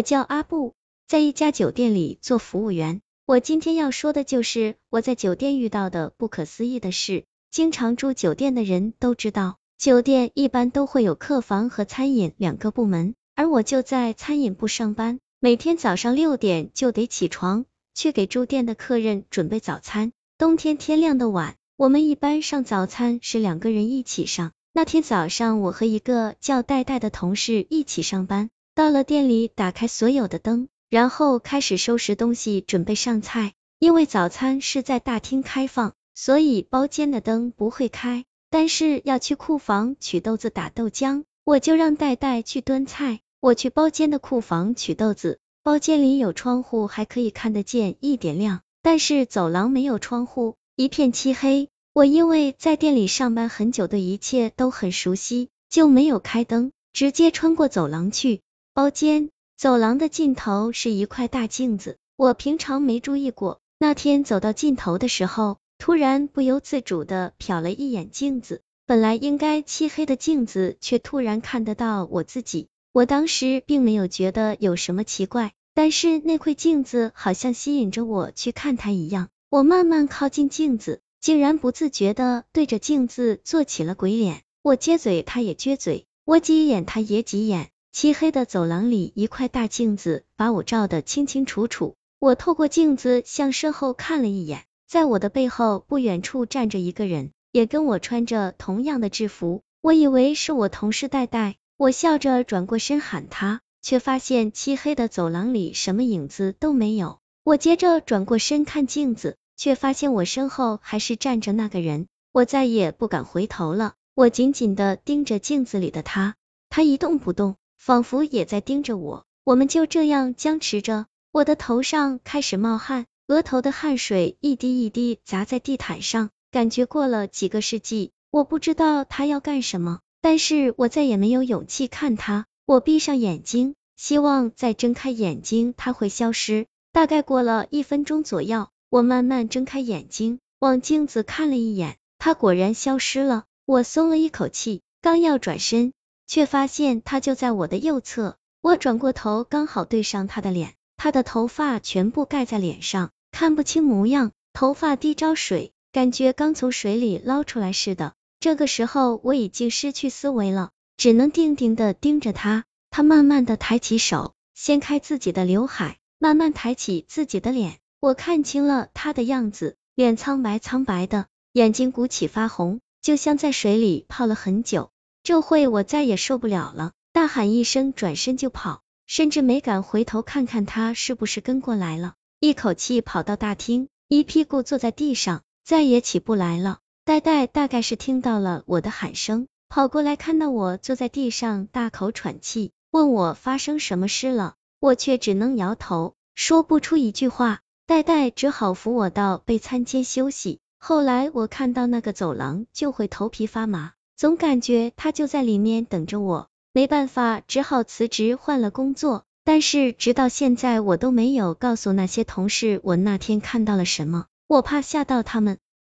我叫阿布，在一家酒店里做服务员。我今天要说的就是我在酒店遇到的不可思议的事。经常住酒店的人都知道，酒店一般都会有客房和餐饮两个部门，而我就在餐饮部上班。每天早上六点就得起床，去给住店的客人准备早餐。冬天天亮的晚，我们一般上早餐是两个人一起上。那天早上，我和一个叫戴戴的同事一起上班。到了店里，打开所有的灯，然后开始收拾东西，准备上菜。因为早餐是在大厅开放，所以包间的灯不会开。但是要去库房取豆子打豆浆，我就让戴戴去端菜。我去包间的库房取豆子，包间里有窗户，还可以看得见一点亮，但是走廊没有窗户，一片漆黑。我因为在店里上班很久，对一切都很熟悉，就没有开灯，直接穿过走廊去。包间走廊的尽头是一块大镜子，我平常没注意过。那天走到尽头的时候，突然不由自主的瞟了一眼镜子，本来应该漆黑的镜子，却突然看得到我自己。我当时并没有觉得有什么奇怪，但是那块镜子好像吸引着我去看它一样。我慢慢靠近镜子，竟然不自觉的对着镜子做起了鬼脸。我撅嘴，他也撅嘴；我挤眼，他也挤眼。漆黑的走廊里，一块大镜子把我照得清清楚楚。我透过镜子向身后看了一眼，在我的背后不远处站着一个人，也跟我穿着同样的制服。我以为是我同事戴戴，我笑着转过身喊他，却发现漆黑的走廊里什么影子都没有。我接着转过身看镜子，却发现我身后还是站着那个人。我再也不敢回头了，我紧紧的盯着镜子里的他，他一动不动。仿佛也在盯着我，我们就这样僵持着。我的头上开始冒汗，额头的汗水一滴一滴砸在地毯上，感觉过了几个世纪。我不知道他要干什么，但是我再也没有勇气看他。我闭上眼睛，希望再睁开眼睛他会消失。大概过了一分钟左右，我慢慢睁开眼睛，往镜子看了一眼，他果然消失了。我松了一口气，刚要转身。却发现他就在我的右侧，我转过头刚好对上他的脸，他的头发全部盖在脸上，看不清模样，头发滴着水，感觉刚从水里捞出来似的。这个时候我已经失去思维了，只能定定的盯着他。他慢慢的抬起手，掀开自己的刘海，慢慢抬起自己的脸，我看清了他的样子，脸苍白苍白的，眼睛鼓起发红，就像在水里泡了很久。这会我再也受不了了，大喊一声，转身就跑，甚至没敢回头看看他是不是跟过来了，一口气跑到大厅，一屁股坐在地上，再也起不来了。呆呆大概是听到了我的喊声，跑过来看到我坐在地上大口喘气，问我发生什么事了，我却只能摇头，说不出一句话。呆呆只好扶我到备餐间休息。后来我看到那个走廊就会头皮发麻。总感觉他就在里面等着我，没办法，只好辞职换了工作。但是直到现在，我都没有告诉那些同事我那天看到了什么，我怕吓到他们。